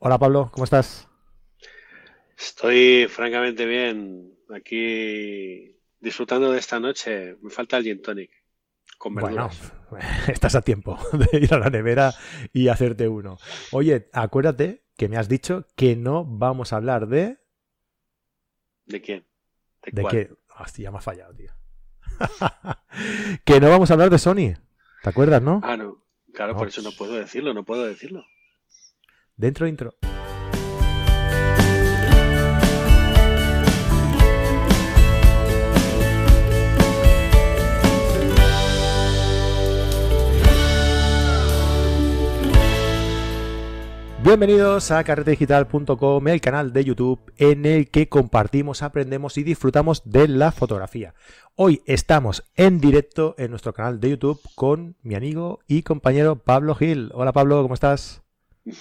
Hola Pablo, ¿cómo estás? Estoy francamente bien. Aquí disfrutando de esta noche. Me falta el gin tonic. Con bueno, estás a tiempo de ir a la nevera y hacerte uno. Oye, acuérdate que me has dicho que no vamos a hablar de. ¿De quién? ¿De, qué? Hostia, ya me ha fallado, tío. que no vamos a hablar de Sony. ¿Te acuerdas, no? Ah, no. Claro, por eso no puedo decirlo, no puedo decirlo. Dentro intro. Bienvenidos a carretedigital.com, el canal de YouTube en el que compartimos, aprendemos y disfrutamos de la fotografía. Hoy estamos en directo en nuestro canal de YouTube con mi amigo y compañero Pablo Gil. Hola Pablo, ¿cómo estás?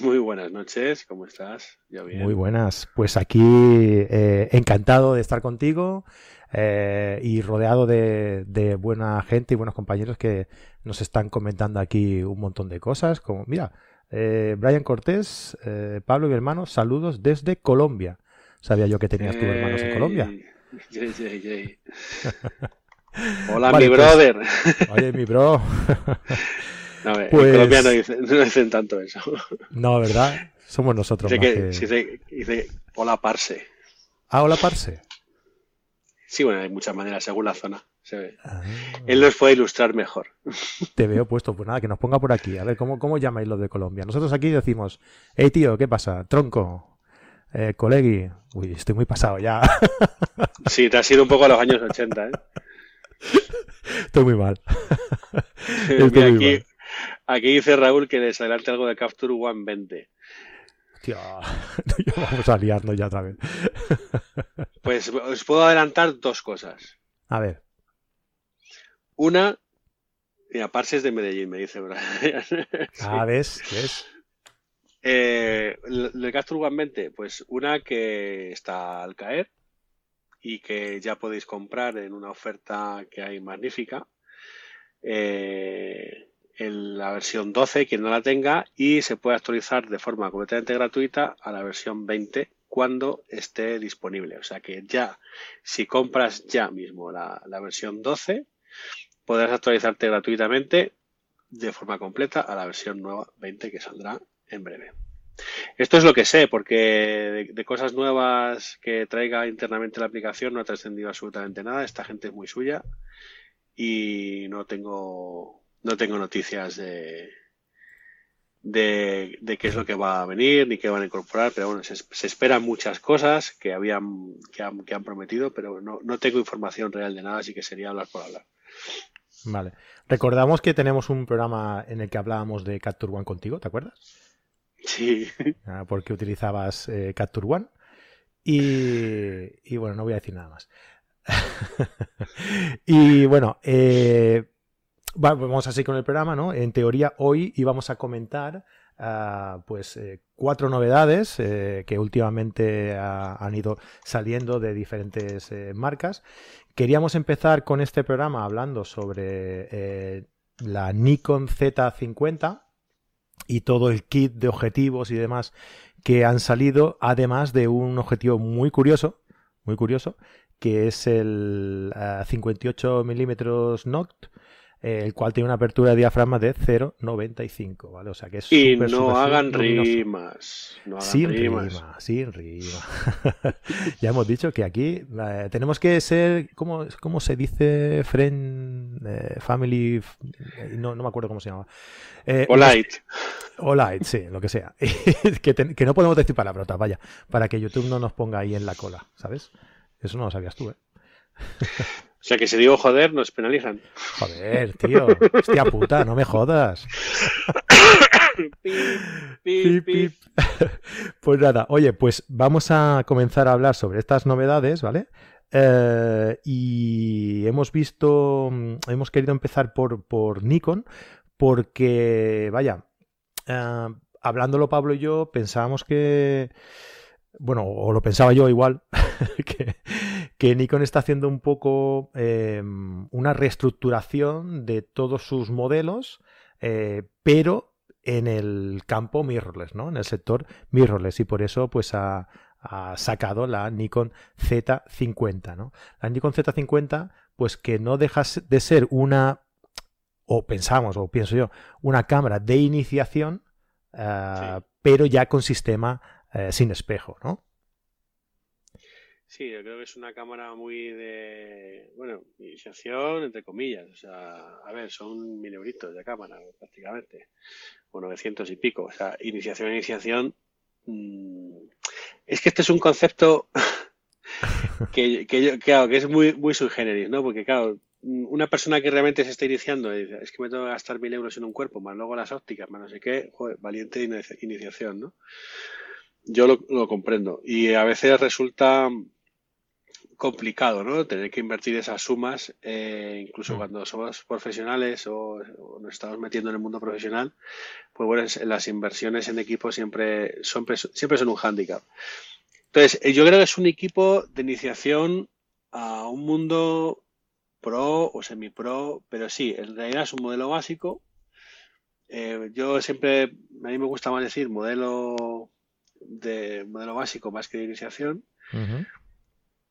Muy buenas noches, ¿cómo estás? Muy buenas, pues aquí eh, encantado de estar contigo eh, y rodeado de, de, buena gente y buenos compañeros que nos están comentando aquí un montón de cosas, como mira, eh, Brian Cortés, eh, Pablo y mi hermano, saludos desde Colombia. Sabía yo que tenías tus hermanos en Colombia. Hola, mi pues, brother. oye, mi bro. No, En pues Colombia no dicen, tanto eso. No, ¿verdad? Somos nosotros. Dice, dice, hola, parce. Ah, hola, parce. Sí, bueno, hay muchas maneras según la zona. Ah. Él nos puede ilustrar mejor. Te veo puesto, pues nada, que nos ponga por aquí. A ver, ¿cómo, cómo llamáis los de Colombia? Nosotros aquí decimos, hey tío, ¿qué pasa? Tronco, eh, colegui. Uy, estoy muy pasado ya. Sí, te ha sido un poco a los años 80, ¿eh? Estoy muy mal. aquí, aquí dice Raúl que les adelante algo de Capture One 20. Tío, vamos a liarnos ya otra vez. Pues os puedo adelantar dos cosas. A ver. Una, mira, Parses de Medellín, me dice Ah, ¿ves? ¿Ves? Eh, el Castro Urban pues una que está al caer y que ya podéis comprar en una oferta que hay magnífica. Eh, en la versión 12, quien no la tenga, y se puede actualizar de forma completamente gratuita a la versión 20 cuando esté disponible. O sea que ya, si compras ya mismo la, la versión 12, podrás actualizarte gratuitamente de forma completa a la versión nueva 20 que saldrá en breve. Esto es lo que sé, porque de, cosas nuevas que traiga internamente la aplicación no ha trascendido absolutamente nada. Esta gente es muy suya y no tengo, no tengo noticias de, de, qué es lo que va a venir ni qué van a incorporar, pero bueno, se, esperan muchas cosas que habían que han, que han prometido, pero no, no tengo información real de nada, así que sería hablar por hablar. Vale. Recordamos que tenemos un programa en el que hablábamos de Capture One contigo, ¿te acuerdas? Sí. Ah, porque utilizabas eh, Capture One. Y, bueno, no voy a decir nada más. y bueno, eh, vamos así con el programa, ¿no? En teoría, hoy íbamos a comentar ah, pues eh, cuatro novedades que últimamente han ido saliendo de diferentes marcas Queríamos empezar con este programa hablando sobre eh, la Nikon Z50 y todo el kit de objetivos y demás que han salido, además de un objetivo muy curioso, muy curioso, que es el 58 mm Noct el cual tiene una apertura de diafragma de 0,95, ¿vale? O sea que es Y no, hagan rimas, sin rima, sin rima. ya hemos dicho que aquí eh, tenemos que ser, ¿cómo, cómo se dice? Friend, eh, family, eh, no, no, me acuerdo cómo se llama. o light. O light, sí, lo que sea. que, que, no podemos decir palabrotas, vaya, para que YouTube no nos ponga ahí en la cola, ¿sabes? Eso no lo sabías tú, ¿eh? O sea que si digo joder, nos penalizan. Joder, tío. Hostia puta, no me jodas. Pues nada, oye, pues vamos a comenzar a hablar sobre estas novedades, ¿vale? Eh, y hemos visto, hemos querido empezar por, por Nikon, porque, vaya, eh, hablándolo Pablo y yo, pensábamos que, bueno, o lo pensaba yo igual, que, que Nikon está haciendo un poco em, una reestructuración de todos sus modelos, eh, pero en el campo mirrorless, ¿no? En el sector mirrorless y por eso pues ha, sacado la Nikon Z50, ¿no? La Nikon Z50 pues que no deja de ser una o pensamos o pienso yo una cámara de iniciación eh, pero ya con sistema eh, sin espejo, ¿no? Sí, yo creo que es una cámara muy de, bueno, iniciación, entre comillas. O sea, a ver, son mil euritos de cámara prácticamente, o 900 y pico. O sea, iniciación, iniciación. Mm, es que este es un concepto que, yo, claro, que es muy, muy sui generis, ¿no? Porque, claro, una persona que realmente se está iniciando y dice, es que me tengo que gastar mil euros en un cuerpo, más luego las ópticas, más no sé qué, joder, valiente iniciación, ¿no? Yo lo comprendo. Y a veces resulta complicado, ¿no? Tener que invertir esas sumas, eh, incluso mm. cuando somos profesionales o, nos estamos metiendo en el mundo profesional, pues bueno, las inversiones en equipo siempre son, siempre son un hándicap. Entonces, eh, yo creo que es un equipo de iniciación a un mundo pro o semi-pro, pero sí, en realidad es un modelo básico. Eh, yo siempre, a mí me gusta más decir modelo de modelo básico más que de iniciación,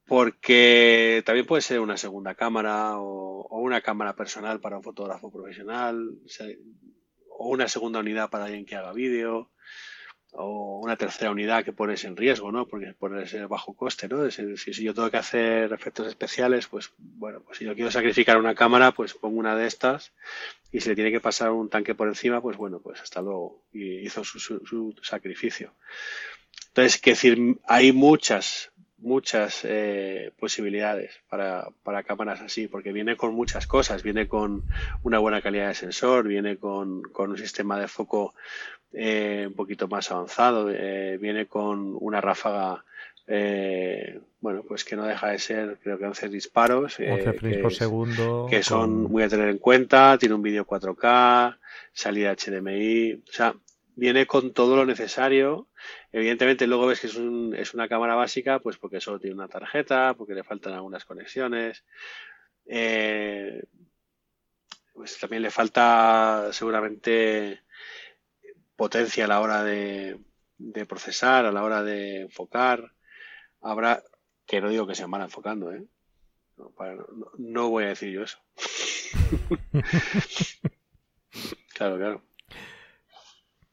porque también puede ser una segunda cámara o, una cámara personal para un fotógrafo profesional, o una segunda unidad para alguien que haga vídeo, o una tercera unidad que pones en riesgo, ¿no? Porque pones bajo coste, ¿no? Si, si, yo tengo que hacer efectos especiales, pues bueno, pues si yo quiero sacrificar una cámara, pues pongo una de estas y si le tiene que pasar un tanque por encima, pues bueno, pues hasta luego. Y hizo su, su sacrificio. Entonces, que decir, hay muchas, muchas eh, posibilidades para, para, cámaras así, porque viene con muchas cosas, viene con una buena calidad de sensor, viene con, con un sistema de foco eh, un poquito más avanzado, eh, viene con una ráfaga bueno, pues que no deja de ser, creo que 11 disparos. 11 frames por segundo. Que son muy a tener en cuenta, tiene un vídeo 4K, salida HDMI, o sea, viene con todo lo necesario. Evidentemente luego ves que es, un, es una cámara básica, pues porque solo tiene una tarjeta, porque le faltan algunas conexiones. Eh, pues también le falta seguramente potencia a la hora de, procesar, a la hora de enfocar. Habrá, que no digo que se van enfocando, ¿eh? no voy a decir yo eso. claro, claro.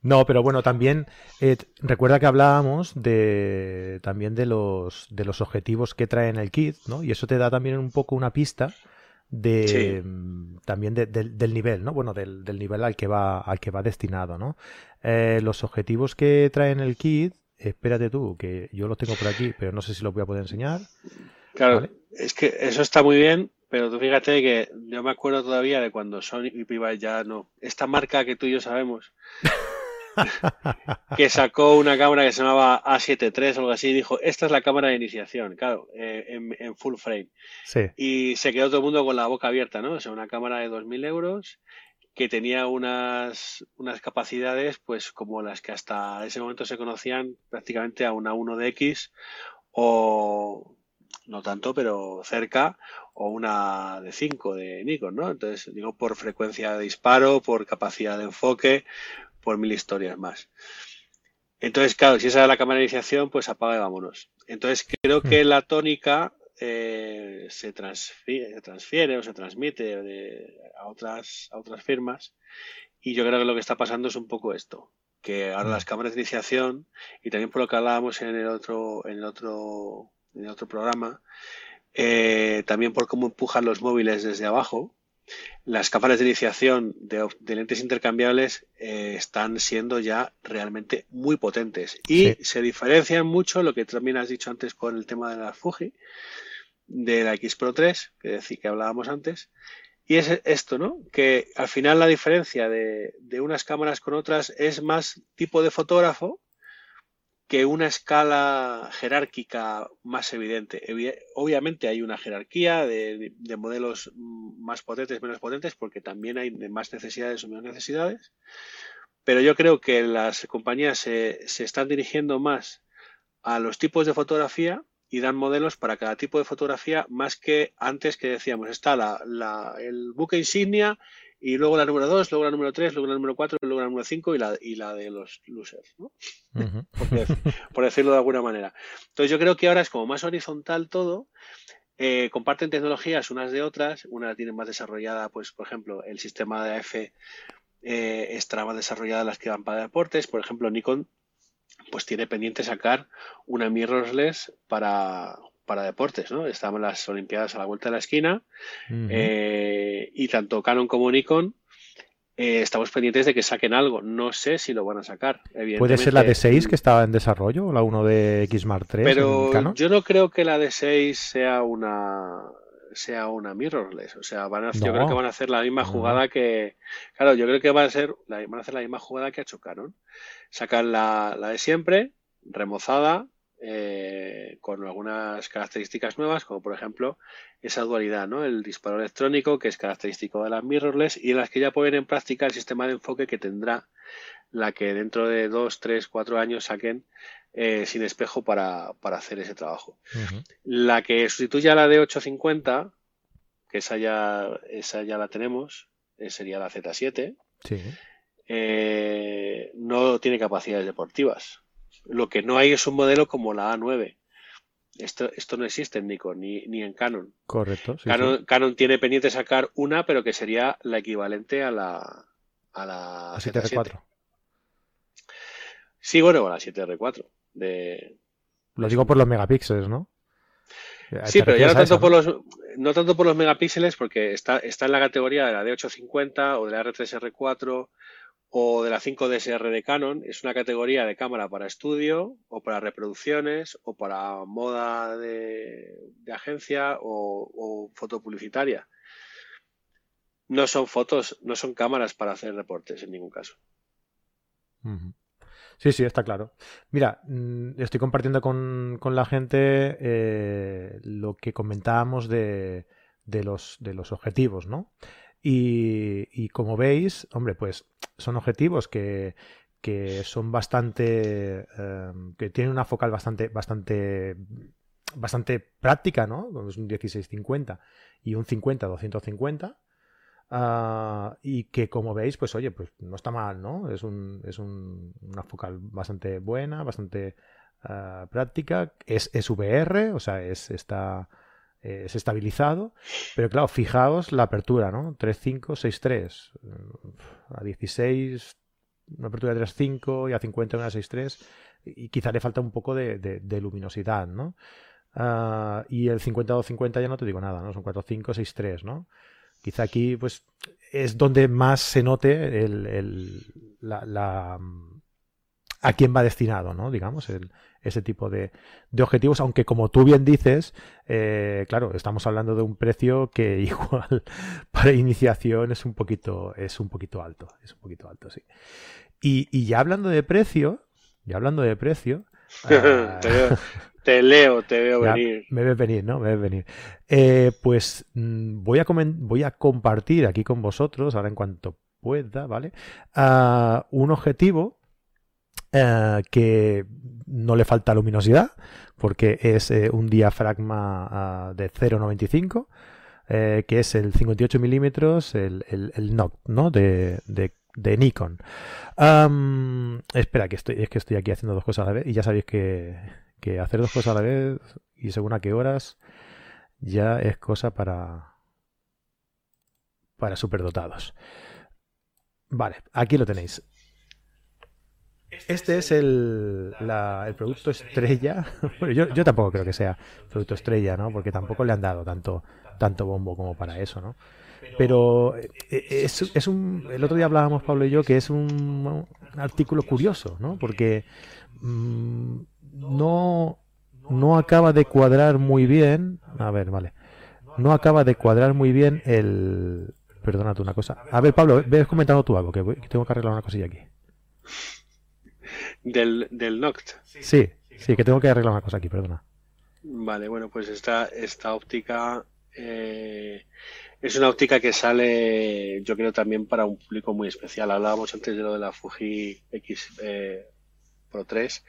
No, pero bueno, también eh, recuerda que hablábamos de también de los de los objetivos que trae en el kit, ¿no? Y eso te da también un poco una pista de mm, también del nivel, ¿no? Bueno, del, nivel al que va al que va destinado, ¿no? Eh, los objetivos que trae en el kit, espérate tú, que yo los tengo por aquí, pero no sé si los voy a poder enseñar. Claro, es que eso está muy bien, pero tú fíjate que yo me acuerdo todavía de cuando Sony y Piva ya no. Esta marca que tú y yo sabemos. que sacó una cámara que se llamaba A73 o algo así y dijo, esta es la cámara de iniciación, claro, eh, en, full frame. Y se quedó todo el mundo con la boca abierta, ¿no? O sea, una cámara de 2.000 euros que tenía unas, unas capacidades pues como las que hasta ese momento se conocían prácticamente a una 1DX o no tanto, pero cerca, o una de 5 de Nikon, ¿no? Entonces, digo, por frecuencia de disparo, por capacidad de enfoque, por mil historias más. Entonces, claro, si esa es la cámara de iniciación, pues apaga y vámonos. Entonces, creo que hmm. la tónica eh, se, transfiere, transfiere, o se transmite a, otras, a otras firmas. Y yo creo que lo que está pasando es un poco esto. Que ahora las hmm. cámaras de iniciación, y también por lo que hablábamos en el otro, en el otro, en el otro programa, eh, también por cómo empujan los móviles desde abajo, las cámaras de iniciación de, lentes intercambiables eh, están siendo ya realmente muy potentes y se diferencian mucho lo que también has dicho antes con el tema de la Fuji, de la X Pro 3, que, decía, que hablábamos antes. Y es esto, ¿no? Que al final la diferencia de, de unas cámaras con otras es más tipo de fotógrafo que una escala jerárquica más evidente. Obviamente hay una jerarquía de, modelos más potentes, menos potentes, porque también hay más necesidades o menos necesidades. Pero yo creo que las compañías se, están dirigiendo más a los tipos de fotografía y dan modelos para cada tipo de fotografía más que antes que decíamos está la, el buque insignia y luego la número 2, luego la número 3, luego la número 4, luego la número 5 y la, y la de los losers, ¿no? por, decirlo de alguna manera. Entonces yo creo que ahora es como más horizontal todo. Eh, comparten tecnologías unas de otras, una tiene más desarrollada, pues por ejemplo, el sistema de AF eh, está más desarrollada las que van para deportes, por ejemplo, Nikon pues tiene pendiente sacar una mirrorless para, para deportes, ¿no? Estaban las Olimpiadas a la vuelta de la esquina eh, y tanto Canon como Nikon eh, estamos pendientes de que saquen algo. No sé si lo van a sacar. ¿Puede ser la D6 que estaba en desarrollo o la 1 de X Mark 3? Pero yo no creo que la D6 sea una sea una mirrorless. O sea, van a, yo creo que van a hacer la misma jugada que. Claro, yo creo que van a, ser, van a hacer la misma jugada que ha hecho Canon. Sacar la, la de siempre, remozada, eh, con algunas características nuevas, como por ejemplo esa dualidad, ¿no? El disparo electrónico, que es característico de las mirrorless, y en las que ya ponen en práctica el sistema de enfoque que tendrá la que dentro de dos, tres, cuatro años saquen eh, sin espejo para, hacer ese trabajo. La que sustituye a la de 850, que esa ya, esa ya la tenemos, eh, sería la Z7. no tiene capacidades deportivas. Lo que no hay es un modelo como la A9. Esto, esto no existe en Nikon ni, ni en Canon. Correcto. Canon, tiene pendiente sacar una, pero que sería la equivalente a la, a la 7R4. Sí, bueno, a la 7R4. De... Lo digo por los megapíxeles, ¿no? Sí, pero ya no tanto, por los, no tanto por los megapíxeles, porque está, está en la categoría de la D850 o de la R3R4 o de la 5DSR de Canon, es una categoría de cámara para estudio o para reproducciones o para moda de, agencia o, foto publicitaria. No son fotos, no son cámaras para hacer reportes en ningún caso. Sí, sí, está claro. Mira, mm, estoy compartiendo con, la gente eh, lo que comentábamos de, de, los, de los objetivos, ¿no? Y, como veis, hombre, pues son objetivos que, son bastante. Em, que tienen una focal bastante, bastante, bastante práctica, ¿no? Es un 1650 y un 50-250. Ah, y que como veis, pues oye, pues no está mal, ¿no? Es, un, es un, una focal bastante buena, bastante ah, práctica. Es, es VR, o sea, es, está eh, es estabilizado, pero claro, fijaos la apertura, ¿no? 3.5, 6.3, a 16, una apertura de 3.5 y a 50 una 6.3, y quizá le falta un poco de, luminosidad, ¿no? Ah, y el 52-50 ya no te digo nada, ¿no? Son 4.5, 6.3, ¿no? Quizá aquí, pues, es donde más se note el, la, a quién va destinado, ¿no? Digamos, el, ese tipo de, objetivos, aunque como tú bien dices, eh, claro, estamos hablando de un precio que igual para iniciación es un poquito, es un poquito alto, es un poquito alto, sí. Y, ya hablando de precio, ya hablando de precio, ah, te, leo, te veo venir. Me ves venir, ¿no? Me ves venir. Eh, pues mm, voy a, voy a compartir aquí con vosotros, ahora en cuanto pueda, ¿vale? Ah, un objetivo eh, que no le falta luminosidad porque es eh, un diafragma ah, de 0,95 eh, que es el 58 milímetros el, el, NOC ¿no? de, de, Nikon. Espera que estoy, es que estoy aquí haciendo dos cosas a la vez y ya sabéis que, que hacer dos cosas a la vez y según a qué horas ya es cosa para para superdotados. Vale aquí lo tenéis este es el, el producto estrella. Bueno, yo, yo, tampoco creo que sea producto estrella, ¿no? Porque tampoco le han dado tanto, tanto bombo como para eso, ¿no? Pero eh, eh, es, un. El otro día hablábamos, Pablo y yo, que es un, artículo curioso, ¿no? Porque mm, no, no acaba de cuadrar muy bien. A ver, vale. No acaba de cuadrar muy bien el. Perdónate una cosa. A ver, Pablo, ves comentando tú algo, que tengo que arreglar una cosilla aquí del, del Noct. Sí, sí, que tengo que arreglar una cosa aquí, perdona. Vale, bueno, pues esta, esta óptica eh, es una óptica que sale, yo creo, también para un público muy especial. Hablábamos antes de lo de la Fuji X eh, Pro 3.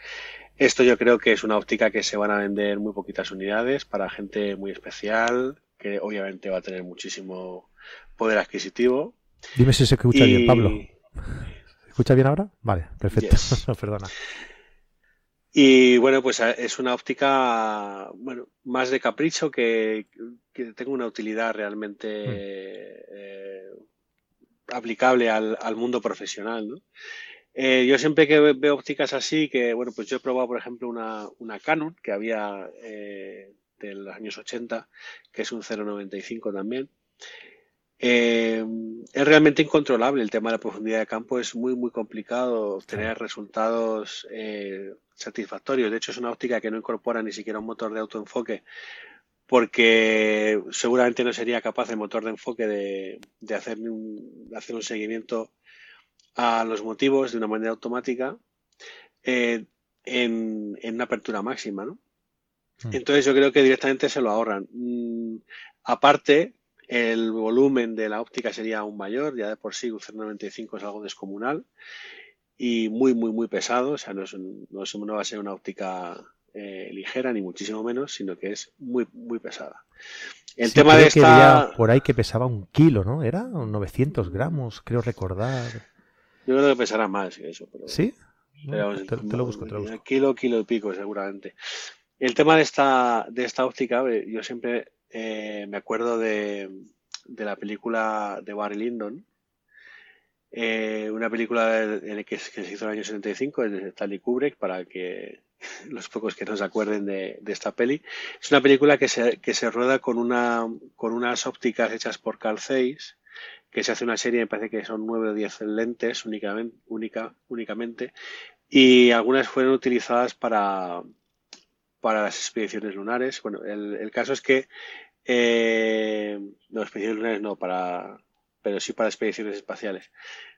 Esto yo creo que es una óptica que se van a vender muy poquitas unidades para gente muy especial, que obviamente va a tener muchísimo poder adquisitivo. Dime si se escucha bien, Pablo. ¿Se escucha bien ahora? Vale, perfecto. Perdona. Y bueno, pues eh, es una óptica bueno, más de capricho que, que tenga una utilidad realmente mm. eh, aplicable al, mundo profesional. ¿no? Eh, yo siempre que veo ópticas así, que bueno, pues yo he probado, por ejemplo, una, una Canon que había de los años 80, que es un 0.95 también. Es realmente incontrolable el tema de la profundidad de campo, es muy, muy complicado obtener resultados satisfactorio. De hecho, es una óptica que no incorpora ni siquiera un motor de autoenfoque porque seguramente no sería capaz el motor de enfoque de, hacer, un, hacer un seguimiento a los motivos de una manera automática eh, en, una apertura máxima. ¿no? Hmm. Entonces yo creo que directamente se lo ahorran. Mm, aparte, el volumen de la óptica sería aún mayor, ya de por sí un 0,95 es algo descomunal y muy, muy, muy pesado. O sea, no, es no, va a ser una óptica eh, ligera, ni muchísimo menos, sino que es muy, muy pesada. El tema de esta. por ahí que pesaba un kilo, ¿no? Era 900 gramos, creo recordar. Yo creo que pesará más que eso. Pero... ¿Sí? te, lo busco, te lo busco. Kilo, kilo y pico, seguramente. El tema de esta, de esta óptica, yo siempre eh, me acuerdo de, de la película de Barry Lyndon, eh, una película que, se hizo en el año 75 de Stanley Kubrick para que los pocos que no se acuerden de, esta peli. Es una película que se, que se rueda con, una, con unas ópticas hechas por Carl Zeiss, que se hace una serie, me parece que son nueve o diez lentes únicamente, única, únicamente, y algunas fueron utilizadas para, para las expediciones lunares. Bueno, el, caso es que eh, no, expediciones lunares no, para pero sí para expediciones espaciales.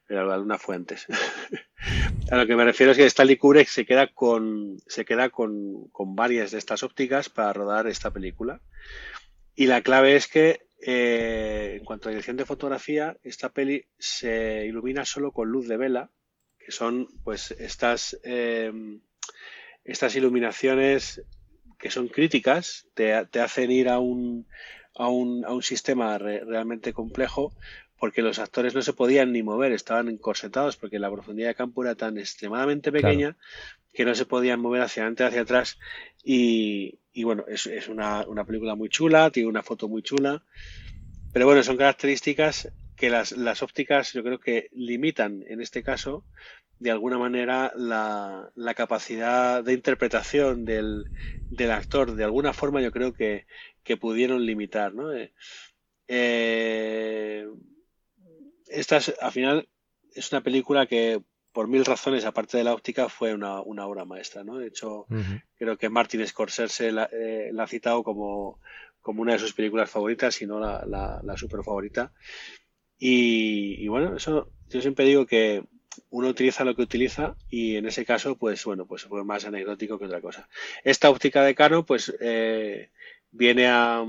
Pero la Luna fue antes. a lo que me refiero es que Stanley Kubrick se queda con, se queda con, varias de estas ópticas para rodar esta película. Y la clave es que eh, en cuanto a dirección de fotografía, esta peli se ilumina solo con luz de vela, que son pues estas, eh, estas iluminaciones que son críticas, te, te hacen ir a un, a un, a un sistema realmente complejo porque los actores no se podían ni mover, estaban encorsetados porque la profundidad de campo era tan extremadamente pequeña que no se podían mover hacia adelante, hacia atrás. Y, bueno, es, es una, una, película muy chula, tiene una foto muy chula. Pero bueno, son características que las, las ópticas yo creo que limitan, en este caso, de alguna manera la, la capacidad de interpretación del, del, actor. De alguna forma yo creo que, que pudieron limitar, ¿no? Eh, eh esta es, al final es una película que por mil razones, aparte de la óptica, fue una, obra maestra, ¿no? De hecho, creo que Martin Scorsese eh, la, ha citado como, como, una de sus películas favoritas, y no la, la, super favorita. Y, bueno, eso yo siempre digo que uno utiliza lo que utiliza y en ese caso, pues bueno, pues fue más anecdótico que otra cosa. Esta óptica de Cano, pues eh, viene a,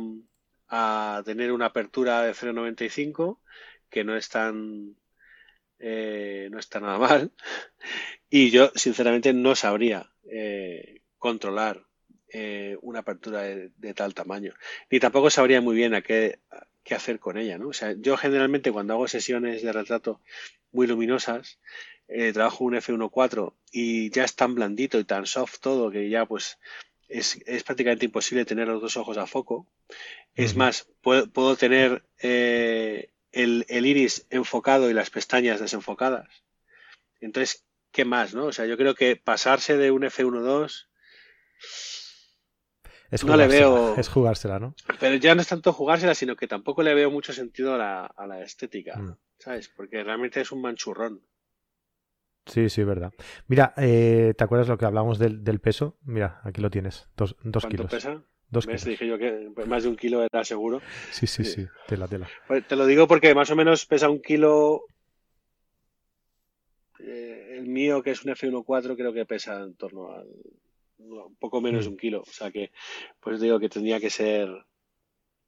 a tener una apertura de 0.95 que no están eh, no está nada mal y yo sinceramente no sabría eh, controlar una apertura de, tal tamaño ni tampoco sabría muy bien a qué, qué hacer con ella ¿no? o sea yo generalmente cuando hago sesiones de retrato muy luminosas trabajo un F1.4 y ya es tan blandito y tan soft todo que ya pues es, es prácticamente imposible tener los dos ojos a foco. Es más, puedo, puedo tener el, iris enfocado y las pestañas desenfocadas. Entonces, ¿qué más? No? O sea, yo creo que pasarse de un F1.2 es no le veo. Es jugársela, ¿no? Pero ya no es tanto jugársela, sino que tampoco le veo mucho sentido a la, estética, mm. ¿sabes? Porque realmente es un manchurrón. Sí, sí, verdad. Mira, eh, ¿te acuerdas lo que hablamos del, peso? Mira, aquí lo tienes, dos, dos ¿Cuánto kilos. pesa? Dos Dije yo que más de un kilo era seguro. Sí, sí, sí, tela, tela. Pues te lo digo porque más o menos pesa un kilo. Eh, el mío, que es un F1.4, creo que pesa en torno a un poco menos de mm. un kilo. O sea que, pues digo que tendría que ser.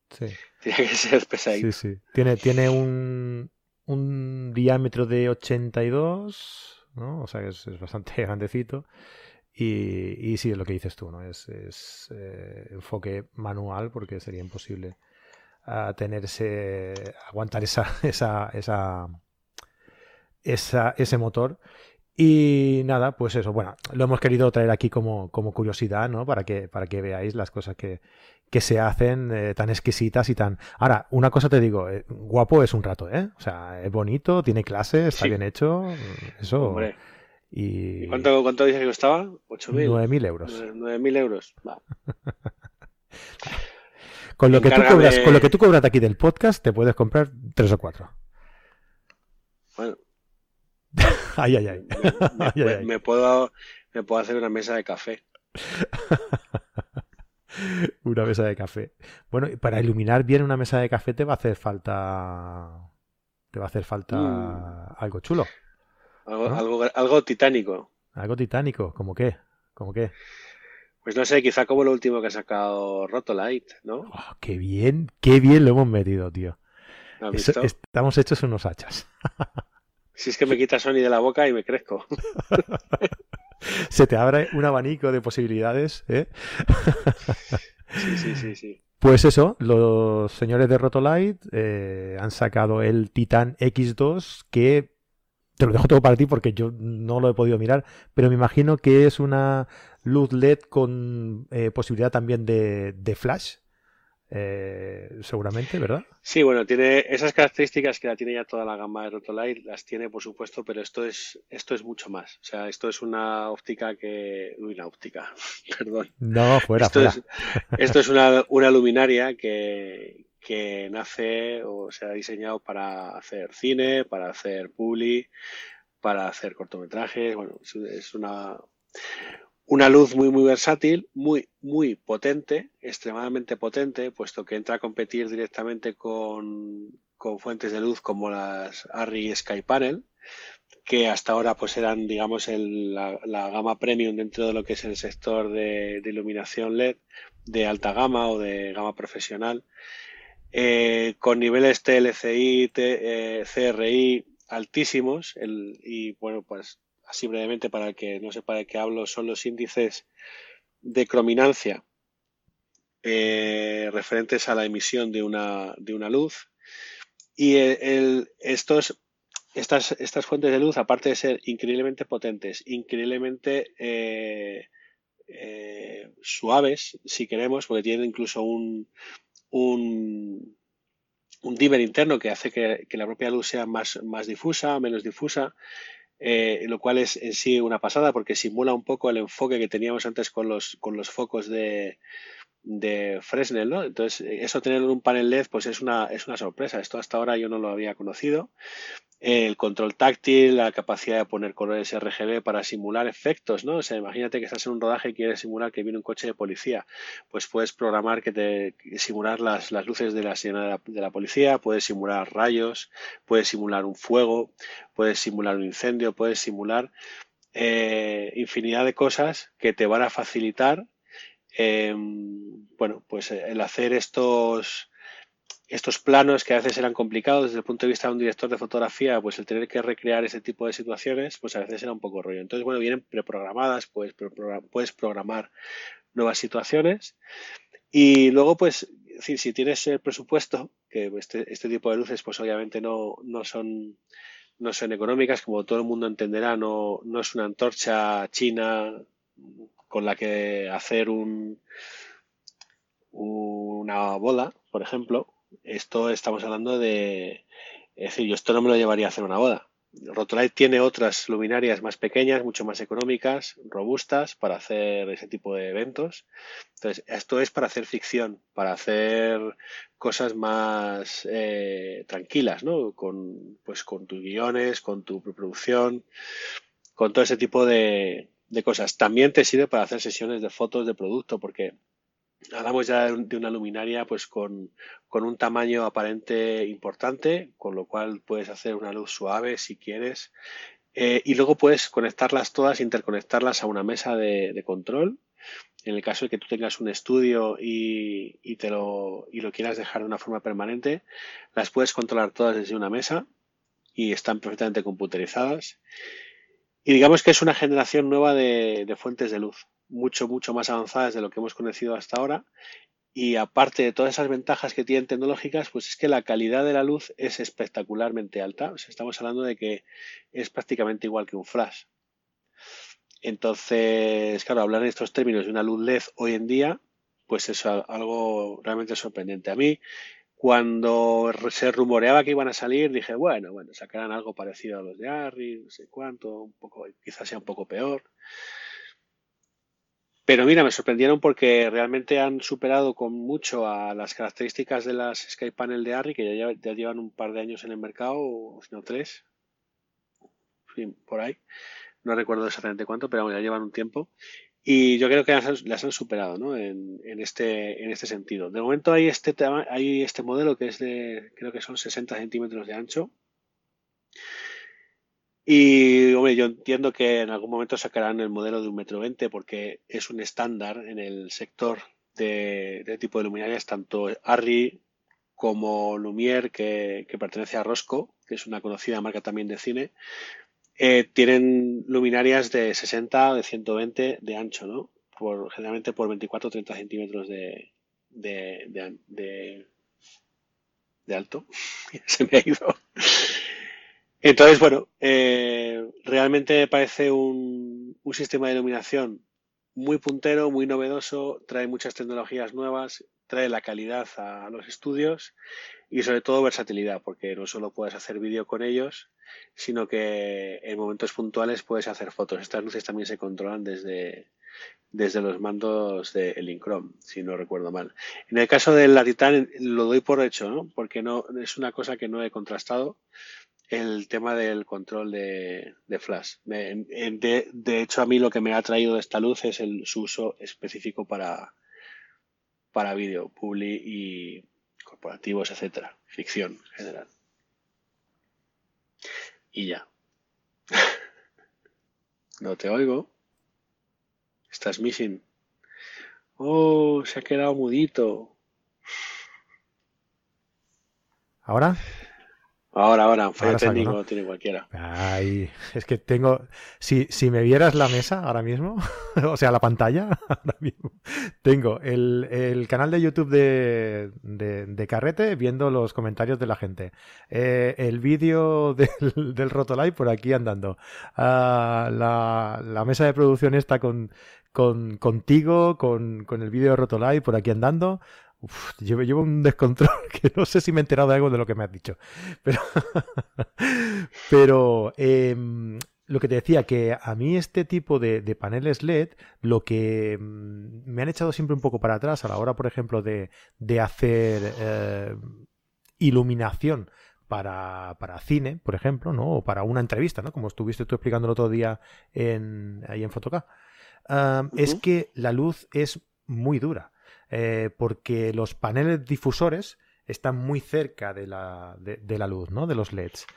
Sí. Tendría que ser pesadito. Sí, sí. Tiene, tiene un, un diámetro de 82, ¿no? O sea que es, es bastante grandecito. Y, sí, es lo que dices tú, ¿no? Es, es eh, enfoque manual porque sería imposible a tener ese, aguantar esa, esa, esa, esa, ese motor. Y nada, pues eso, bueno, lo hemos querido traer aquí como, como curiosidad, ¿no? Para que, para que veáis las cosas que, que se hacen eh, tan exquisitas y tan... Ahora, una cosa te digo, eh, guapo es un rato, ¿eh? O sea, es bonito, tiene clase, está bien hecho, eso... Hombre. Y... cuánto, cuánto dices que costaba? ¿8.000? 9.000 euros. 9.000 euros, va. con, lo que tú cobras, con lo que tú cobras aquí del podcast, te puedes comprar tres o cuatro. Bueno, ay, ay, ay. Me, puedo, me puedo hacer una mesa de café. una mesa de café. Bueno, para iluminar bien una mesa de café te va a hacer falta. Te va a hacer falta mm. algo chulo. Algo, algo, titánico. Algo titánico, ¿como qué? ¿Cómo qué? Pues no sé, quizá como lo último que ha sacado Rotolite, ¿no? Oh, qué bien, qué bien lo hemos metido, tío. estamos hechos unos hachas. Si es que me quita Sony de la boca y me crezco. Se te abre un abanico de posibilidades, ¿eh? sí, sí, sí, sí. Pues eso, los señores de Rotolite eh, han sacado el Titan X2 que te lo dejo todo para ti porque yo no lo he podido mirar, pero me imagino que es una luz LED con eh, posibilidad también de, de flash. Eh, seguramente, ¿verdad? Sí, bueno, tiene esas características que la tiene ya toda la gama de Rotolight, las tiene por supuesto, pero esto es esto es mucho más. O sea, esto es una óptica que, uy, una óptica, perdón. No, fuera, esto fuera. Es, esto es una, una luminaria que, que nace o se ha diseñado para hacer cine, para hacer publi, para hacer cortometrajes. Bueno, es una una luz muy, muy versátil, muy, muy potente, extremadamente potente, puesto que entra a competir directamente con, fuentes de luz como las ARRI Sky Panel, que hasta ahora pues eran, digamos, la, gama premium dentro de lo que es el sector de, iluminación LED de alta gama o de gama profesional, eh, con niveles TLCI, eh, CRI altísimos y bueno, pues así brevemente para el que no sepa de qué hablo, son los índices de crominancia eh, referentes a la emisión de una, de una luz. Y estos, estas, estas fuentes de luz, aparte de ser increíblemente potentes, increíblemente eh, eh, suaves, si queremos, porque tienen incluso un, un, un dimmer interno que hace que, que, la propia luz sea más, más difusa, menos difusa, eh, lo cual es en sí una pasada porque simula un poco el enfoque que teníamos antes con los, con los focos de, de Fresnel, ¿no? Entonces, eso tenerlo en un panel LED, pues es una, es una sorpresa. Esto hasta ahora yo no lo había conocido el control táctil, la capacidad de poner colores RGB para simular efectos, ¿no? O sea, imagínate que estás en un rodaje y quieres simular que viene un coche de policía, pues puedes programar que te simular las, las luces de la señal de la, policía, puedes simular rayos, puedes simular un fuego, puedes simular un incendio, puedes simular eh, infinidad de cosas que te van a facilitar, em, bueno, pues el hacer estos estos planos que a veces eran complicados desde el punto de vista de un director de fotografía, pues el tener que recrear ese tipo de situaciones, pues a veces era un poco rollo. Entonces, bueno, vienen preprogramadas, pues puedes programar nuevas situaciones. Y luego, pues, si tienes el presupuesto, que este, este, tipo de luces, pues obviamente no, no son no son económicas, como todo el mundo entenderá, no, no es una antorcha china con la que hacer un, una bola, por ejemplo, esto estamos hablando de. Es decir, yo esto no me lo llevaría a hacer una boda. Rotolite tiene otras luminarias más pequeñas, mucho más económicas, robustas para hacer ese tipo de eventos. Entonces, esto es para hacer ficción, para hacer cosas más eh, tranquilas, ¿no? Con, pues, con tus guiones, con tu preproducción, con todo ese tipo de, de cosas. También te sirve para hacer sesiones de fotos de producto, porque hablamos ya de una luminaria pues con, un tamaño aparente importante, con lo cual puedes hacer una luz suave si quieres. Eh, y luego puedes conectarlas todas, interconectarlas a una mesa de, control. En el caso de que tú tengas un estudio y, y, te lo, y lo quieras dejar de una forma permanente, las puedes controlar todas desde una mesa y están perfectamente computerizadas. Y digamos que es una generación nueva de fuentes de luz mucho, mucho más avanzadas de lo que hemos conocido hasta ahora y aparte de todas esas ventajas que tienen tecnológicas, pues es que la calidad de la luz es espectacularmente alta. estamos hablando de que es prácticamente igual que un flash. Entonces, claro, hablar en estos términos de una luz LED hoy en día, pues es algo realmente sorprendente. A mí, cuando se rumoreaba que iban a salir, dije, bueno, bueno, sacarán algo parecido a los de Arri, no sé cuánto, un poco, quizás sea un poco peor. Pero mira, me sorprendieron porque realmente han superado con mucho a las características de las Sky Panel de Arri, que ya, llevan un par de años en el mercado, o si no tres, por ahí. No recuerdo exactamente cuánto, pero ya llevan un tiempo. Y yo creo que las han, superado ¿no? en, este, en este sentido. De momento hay este, hay este modelo que es de, creo que son 60 centímetros de ancho, y hombre, yo entiendo que en algún momento sacarán el modelo de un metro veinte porque es un estándar en el sector de, tipo de luminarias, tanto Arri como Lumière, que, pertenece a Rosco, que es una conocida marca también de cine, eh, tienen luminarias de 60 o de 120 de ancho, ¿no? Por, generalmente por 24 o 30 centímetros de, de, alto. Se me ha ido. Entonces, bueno, eh, realmente parece un, sistema de iluminación muy puntero, muy novedoso, trae muchas tecnologías nuevas, trae la calidad a los estudios y sobre todo versatilidad, porque no solo puedes hacer vídeo con ellos, sino que en momentos puntuales puedes hacer fotos. Estas luces también se controlan desde, desde los mandos de Elincrom, si no recuerdo mal. En el caso de la Titan lo doy por hecho, ¿no? porque no es una cosa que no he contrastado, el tema del control de, flash. de, hecho, a mí lo que me ha traído de esta luz es el, su uso específico para, para vídeo, publi y corporativos, etcétera, ficción en general. Y ya. no te oigo. Estás missing. Oh, se ha quedado mudito. ¿Ahora? Ahora, ahora, fallo técnico tiene cualquiera. Ay, es que tengo. Si, si me vieras la mesa ahora mismo, o sea, la pantalla, ahora mismo, tengo el, el canal de YouTube de, de, Carrete viendo los comentarios de la gente. Eh, el vídeo del, del Rotolive por aquí andando. Ah, la, la, mesa de producción está con, con, contigo, con, con el vídeo de Rotolive por aquí andando. Uf, llevo, un descontrol que no sé si me he enterado de algo de lo que me has dicho. Pero, pero em, lo que te decía, que a mí este tipo de, paneles LED, lo que mm, me han echado siempre un poco para atrás a la hora, por ejemplo, de, hacer eh, iluminación para, cine, por ejemplo, ¿no? O para una entrevista, ¿no? Como estuviste tú explicando el otro día en, ahí en Photocá. Es que la luz es muy dura. Eh, porque los paneles difusores están muy cerca de la, de, la luz, ¿no? De los LEDs.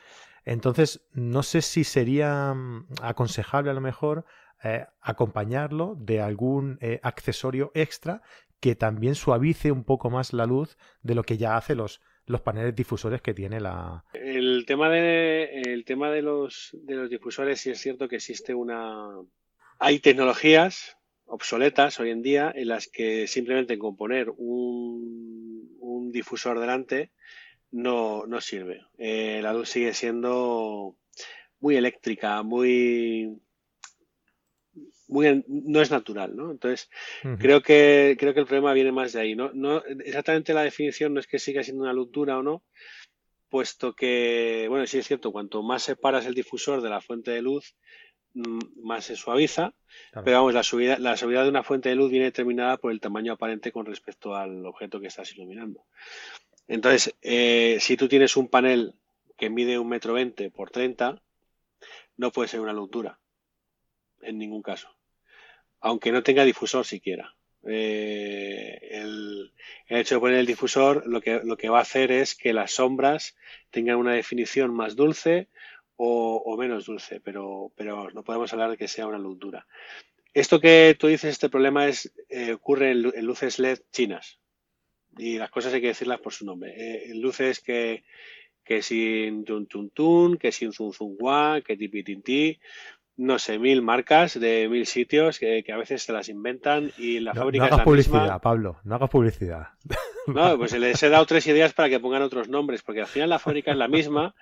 Entonces, no sé si sería mm, aconsejable a lo mejor eh, acompañarlo de algún eh, accesorio extra que también suavice un poco más la luz de lo que ya hace los, los paneles difusores que tiene la. El tema de el tema de los de los difusores sí es cierto que existe una hay tecnologías obsoletas hoy en día en las que simplemente con poner un, un difusor delante no, no sirve. Eh, la luz sigue siendo muy eléctrica, muy muy no es natural, ¿no? Entonces, creo que creo que el problema viene más de ahí, ¿no? no exactamente la definición no es que siga siendo una luz dura o no, puesto que bueno, sí es cierto, cuanto más separas el difusor de la fuente de luz, más se suaviza, pero vamos, la subida, la subida de una fuente de luz viene determinada por el tamaño aparente con respecto al objeto que estás iluminando. Entonces, eh, si tú tienes un panel que mide un metro veinte por 30, no puede ser una luz dura, en ningún caso, aunque no tenga difusor siquiera. Eh, el, el, hecho de poner el difusor lo que, lo que va a hacer es que las sombras tengan una definición más dulce, o, menos dulce, pero, pero no podemos hablar de que sea una luz dura. Esto que tú dices, este problema es eh, ocurre en, luces LED chinas. Y las cosas hay que decirlas por su nombre. Eh, luces que, que sin tun tun tun, que sin zum zum que tipi tinti. No sé, mil marcas de mil sitios que, a veces se las inventan y la fábrica. No hagas publicidad, Pablo, no hagas publicidad. No, pues les he dado tres ideas para que pongan otros nombres, porque al final la fábrica es la misma,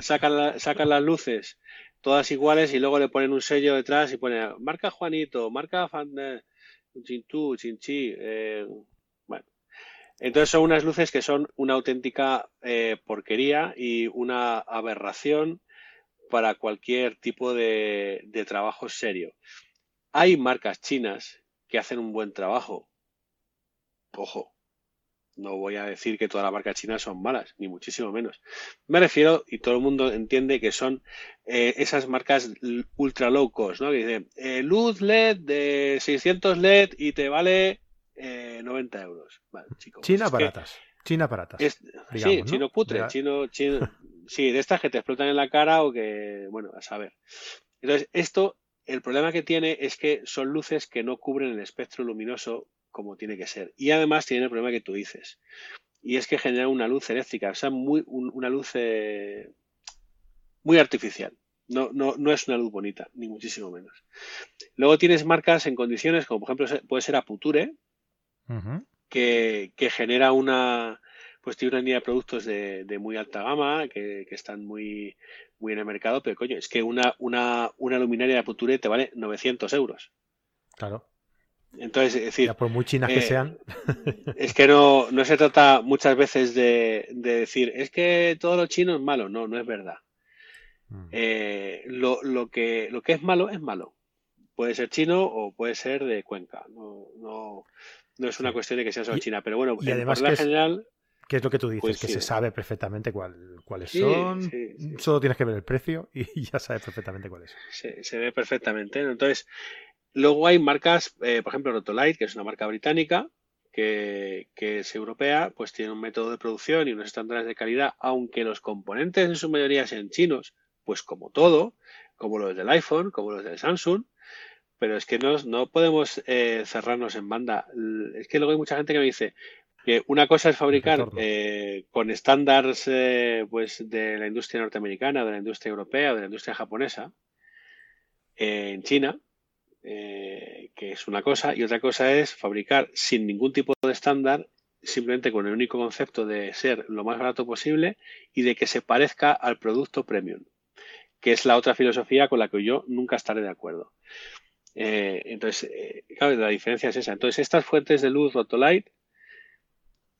sacan, sacan las luces todas iguales y luego le ponen un sello detrás y pone marca Juanito, marca Fan, Chintú, Chinchi, eh, bueno. Entonces son unas luces que son una auténtica eh, porquería y una aberración para cualquier tipo de, trabajo serio. Hay marcas chinas que hacen un buen trabajo. Ojo, no voy a decir que todas las marcas chinas son malas, ni muchísimo menos. Me refiero, y todo el mundo entiende que son eh, esas marcas ultra low cost, ¿no? Que dicen, eh, luz LED de 600 LED y te vale 90 eh, euros. Vale, chicos. China baratas. China baratas. sí, chino putre, chino, chino, Sí, de estas que te explotan en la cara o que, bueno, a saber. Entonces, esto, el problema que tiene es que son luces que no cubren el espectro luminoso como tiene que ser. Y además tienen el problema que tú dices. Y es que generan una luz eléctrica, o sea, muy, una luz eh, muy artificial. No, no, no, es una luz bonita, ni muchísimo menos. Luego tienes marcas en condiciones, como por ejemplo puede ser Aputure, que, que genera una, pues tiene una línea de productos de, muy alta gama que, están muy, muy en el mercado, pero coño, es que una, una, una luminaria de Aputure te vale 900 euros. Claro. Entonces, es decir. por muy chinas que eh, sean. Es que no, no se trata muchas veces de, decir, es que todo lo chino es malo. No, no es verdad. Mm. Eh, lo, lo, que, lo que es malo es malo. Puede ser chino o puede ser de Cuenca. No, no, no es una cuestión de que sea solo China. Pero bueno, en además general. ¿Qué es lo que tú dices? Pues que se sabe perfectamente cuál, cuáles son. Solo tienes que ver el precio y ya sabes perfectamente cuál es. se ve perfectamente. Entonces, luego hay marcas, eh, por ejemplo, Rotolite, que es una marca británica, que, es europea, pues tiene un método de producción y unos estándares de calidad, aunque los componentes en su mayoría sean chinos, pues como todo, como los del iPhone, como los del Samsung, pero es que no, no podemos eh, cerrarnos en banda. Es que luego hay mucha gente que me dice, que una cosa es fabricar eh, con estándares eh, pues de la industria norteamericana, de la industria europea, de la industria japonesa eh, en China, que es una cosa, y otra cosa es fabricar sin ningún tipo de estándar, simplemente con el único concepto de ser lo más barato posible y de que se parezca al producto premium, que es la otra filosofía con la que yo nunca estaré de acuerdo. entonces, claro, la diferencia es esa. Entonces, estas fuentes de luz Rotolite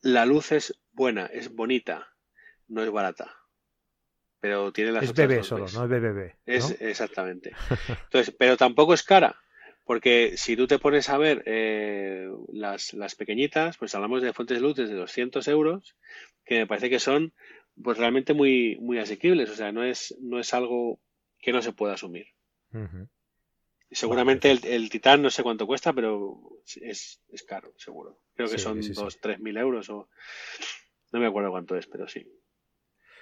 la luz es buena, es bonita, no es barata. Pero tiene las Es bebé solo, no es BBB. Es, exactamente. Entonces, pero tampoco es cara. Porque si tú te pones a ver eh, las, las, pequeñitas, pues hablamos de fuentes de luz desde 200 euros, que me parece que son pues realmente muy, muy asequibles. O sea, no es, no es algo que no se pueda asumir. Seguramente el, el, Titán no sé cuánto cuesta, pero es, es caro, seguro. Creo que son dos, tres mil euros o no me acuerdo cuánto es, pero sí.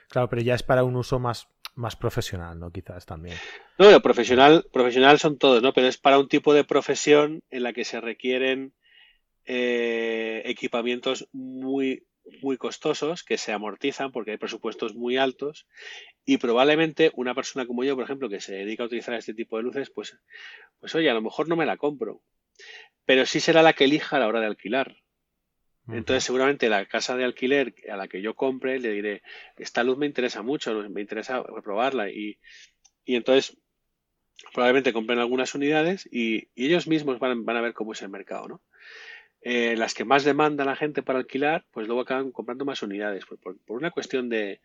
Claro, pero ya es para un uso más, más profesional, ¿no? Quizás también. No, lo profesional, profesional son todos, ¿no? Pero es para un tipo de profesión en la que se requieren eh, equipamientos muy, muy costosos que se amortizan porque hay presupuestos muy altos y probablemente una persona como yo, por ejemplo, que se dedica a utilizar este tipo de luces, pues, pues oye, a lo mejor no me la compro, pero sí será la que elija a la hora de alquilar. Entonces, seguramente la casa de alquiler a la que yo compre le diré, esta luz me interesa mucho, me interesa probarla y, y entonces probablemente compren algunas unidades y, ellos mismos van, van, a ver cómo es el mercado, ¿no? Eh, las que más demanda la gente para alquilar, pues luego acaban comprando más unidades, por, una cuestión de,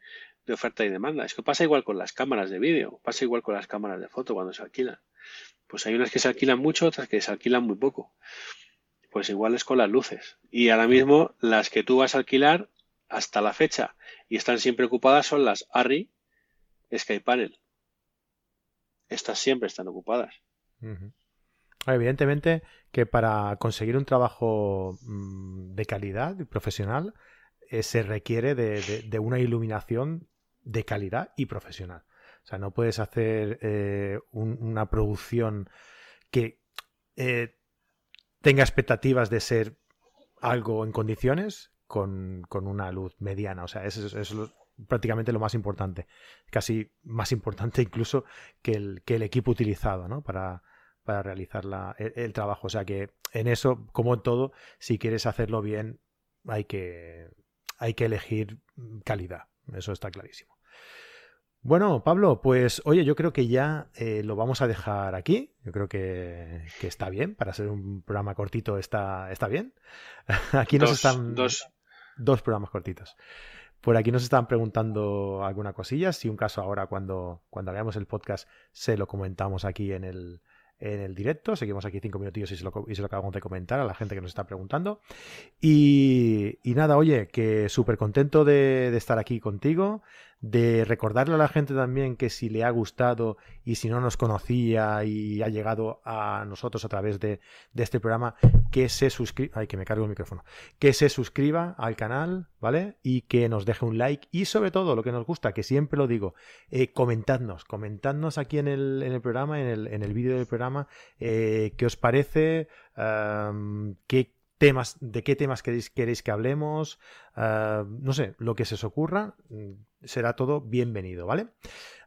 oferta y demanda. Es que pasa igual con las cámaras de vídeo, pasa igual con las cámaras de foto cuando se alquilan. Pues hay unas que se alquilan mucho, otras que se alquilan muy poco. Pues igual es con las luces. Y ahora mismo las que tú vas a alquilar hasta la fecha y están siempre ocupadas son las ARRI Panel. Estas siempre están ocupadas. Evidentemente que para conseguir un trabajo mm, de calidad y profesional eh, se requiere de, una iluminación de calidad y profesional. O sea, no puedes hacer eh, una producción que eh, tenga expectativas de ser algo en condiciones con, una luz mediana. O sea, eso, prácticamente lo más importante, casi más importante incluso que el, que el equipo utilizado ¿no? para, para realizar el, trabajo. O sea que en eso, como en todo, si quieres hacerlo bien, hay que, hay que elegir calidad. Eso está clarísimo. Bueno, Pablo, pues oye, yo creo que ya eh, lo vamos a dejar aquí. Yo creo que, está bien. Para ser un programa cortito está, está bien. aquí nos están... Dos. dos programas cortitos. Por aquí nos están preguntando alguna cosilla. Si un caso ahora cuando, cuando hagamos el podcast se lo comentamos aquí en el, en el directo. Seguimos aquí cinco minutillos y se, lo, y se lo acabamos de comentar a la gente que nos está preguntando. Y, nada, oye, que súper contento de, de, estar aquí contigo de recordarle a la gente también que si le ha gustado y si no nos conocía y ha llegado a nosotros a través de, este programa, que se suscriba, ay, que me el micrófono, que se suscriba al canal, ¿vale? Y que nos deje un like y sobre todo lo que nos gusta, que siempre lo digo, eh, comentadnos, comentadnos aquí en el, en el programa, en el, en el vídeo del programa, eh, qué os parece, qué temas, de qué temas queréis, queréis que hablemos, no sé, lo que se os ocurra, será todo bienvenido, ¿vale?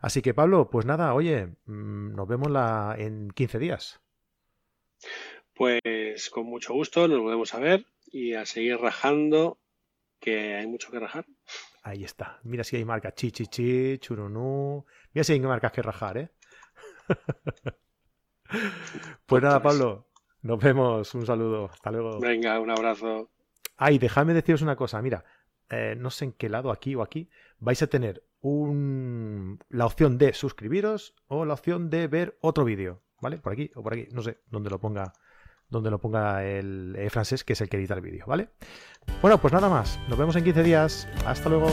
Así que Pablo, pues nada, oye, mm, nos vemos la, en 15 días. Pues con mucho gusto, nos volvemos a ver y a seguir rajando, que hay mucho que rajar. Ahí está. Mira si hay marcas chi, chi, chi, churunú. Mira si hay marcas que rajar, ¿eh? pues nada, Pablo, nos vemos. Un saludo. Hasta luego. Venga, un abrazo. Ay, déjame deciros una cosa. Mira, eh, no sé en qué lado, aquí o aquí, vais a tener un, la opción de suscribiros o la opción de ver otro vídeo, ¿vale? Por aquí o por aquí, no sé, donde lo ponga donde lo ponga el, el francés, que es el que edita el vídeo, ¿vale? Bueno, pues nada más. Nos vemos en 15 días. Hasta luego.